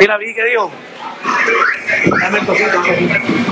Mira, vi que dijo. Dame el cosito.